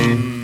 Mm-hmm.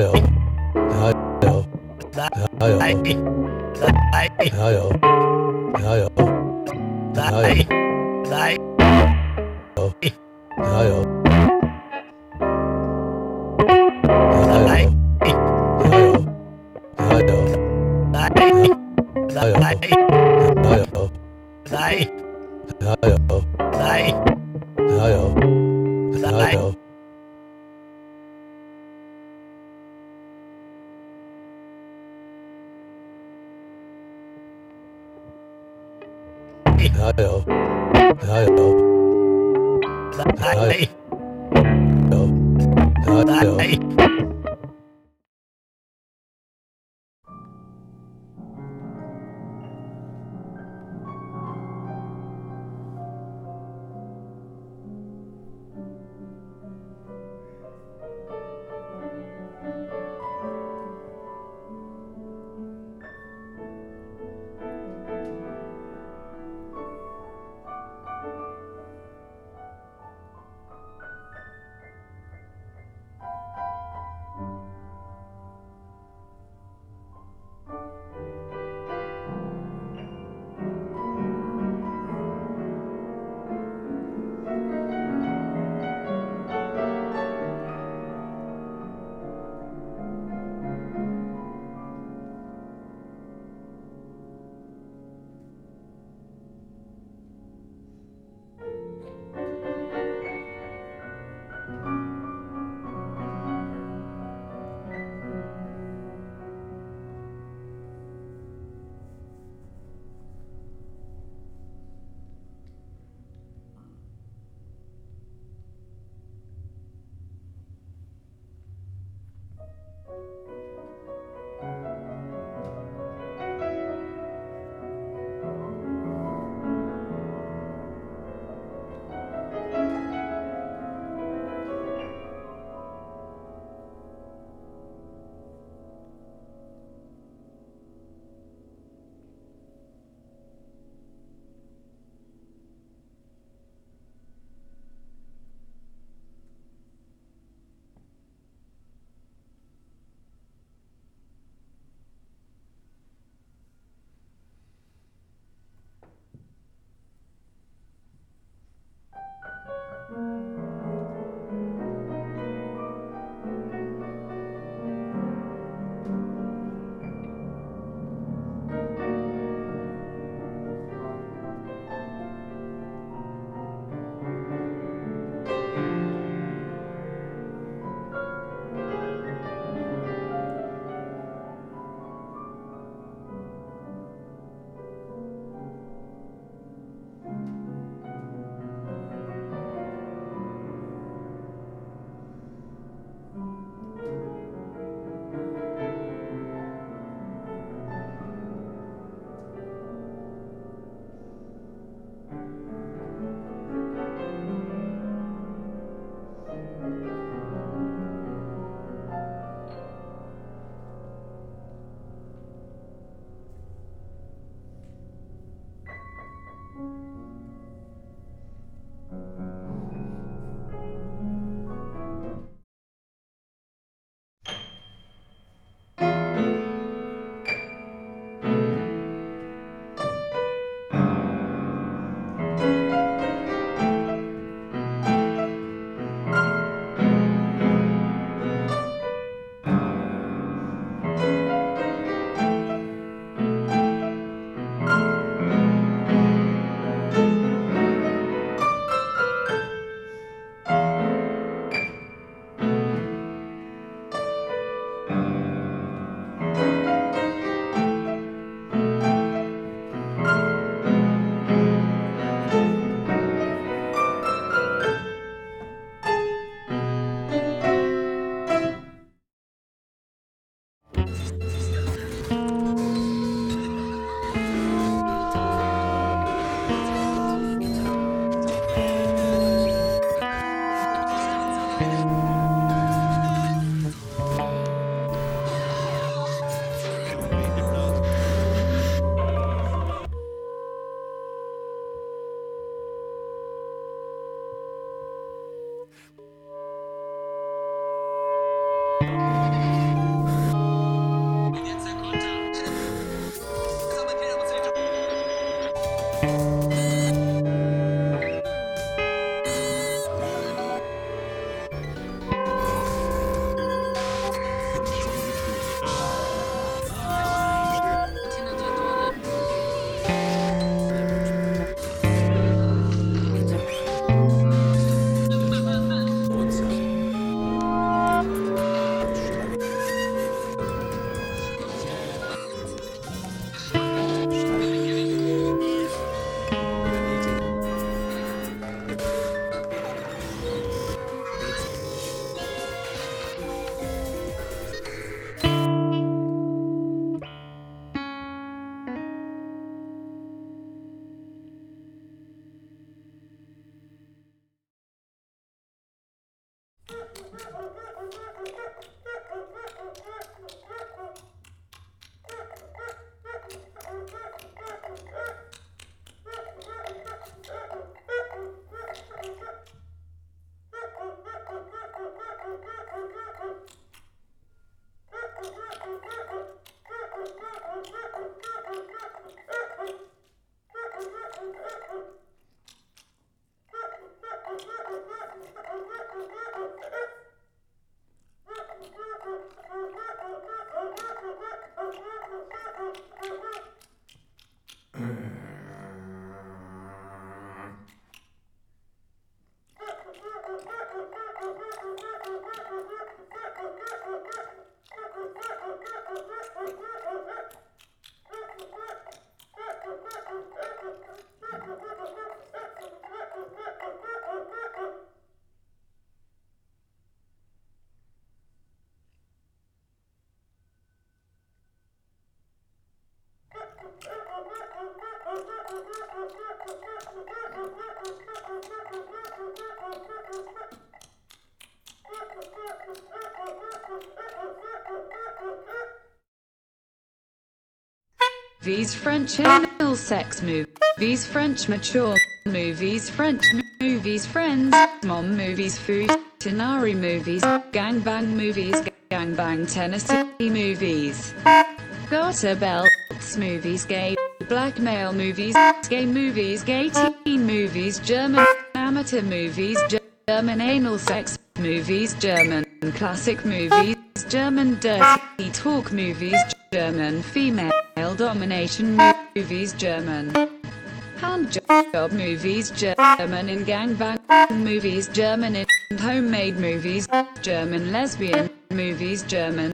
ja. Ja, ja. Ja, ja. Nei. Ja, ja. Ja, ja. Nei. Nei. Ja, ja. These French anal sex movies, French mature movies, French movies, friends, mom movies, food, Tanari movies, gangbang movies, gangbang Tennessee movies, garter belts movies, gay blackmail movies, gay movies, gay teen movies, German amateur movies, German anal sex movies, German classic movies, German dirty talk movies, German female Male Domination Movies German Handjob Movies German in Gangbang Movies German in Homemade Movies German Lesbian Movies German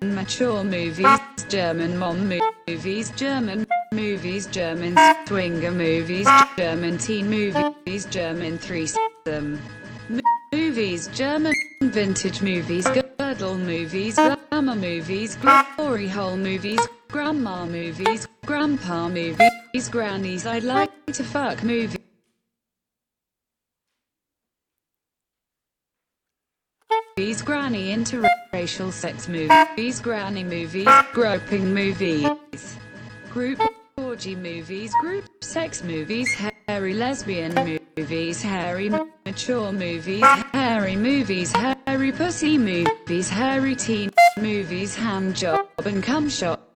Mature Movies German Mom Movies German Movies German Swinger Movies German Teen Movies German Threesome Movies German Vintage Movies Birdle movies, Grandma movies, Glory Hole movies, Grandma movies, Grandpa movies, Grannies I'd like to fuck movies. Movies, granny interracial sex movies, granny movies, groping movies, group orgy movies, group sex movies, hairy lesbian movies, hairy mature movies, hairy movies, hairy hairy pussy movies, hairy teen movies, hand job and cum shot.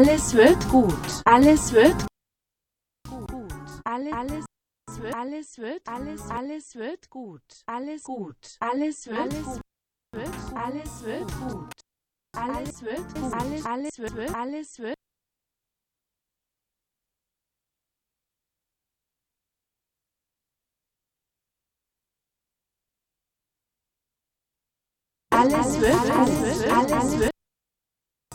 Alles wird gut. Alles wird gut. Alles, alles. Wird, alles wird, alles, alles wird gut, alles gut, alles wird, alles wird, alles wird gut, alles wird, gut. alles, alles wird, alles wird. Alles wird, alles wird, alles wird,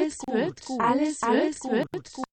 alles wird gut, alles wird gut.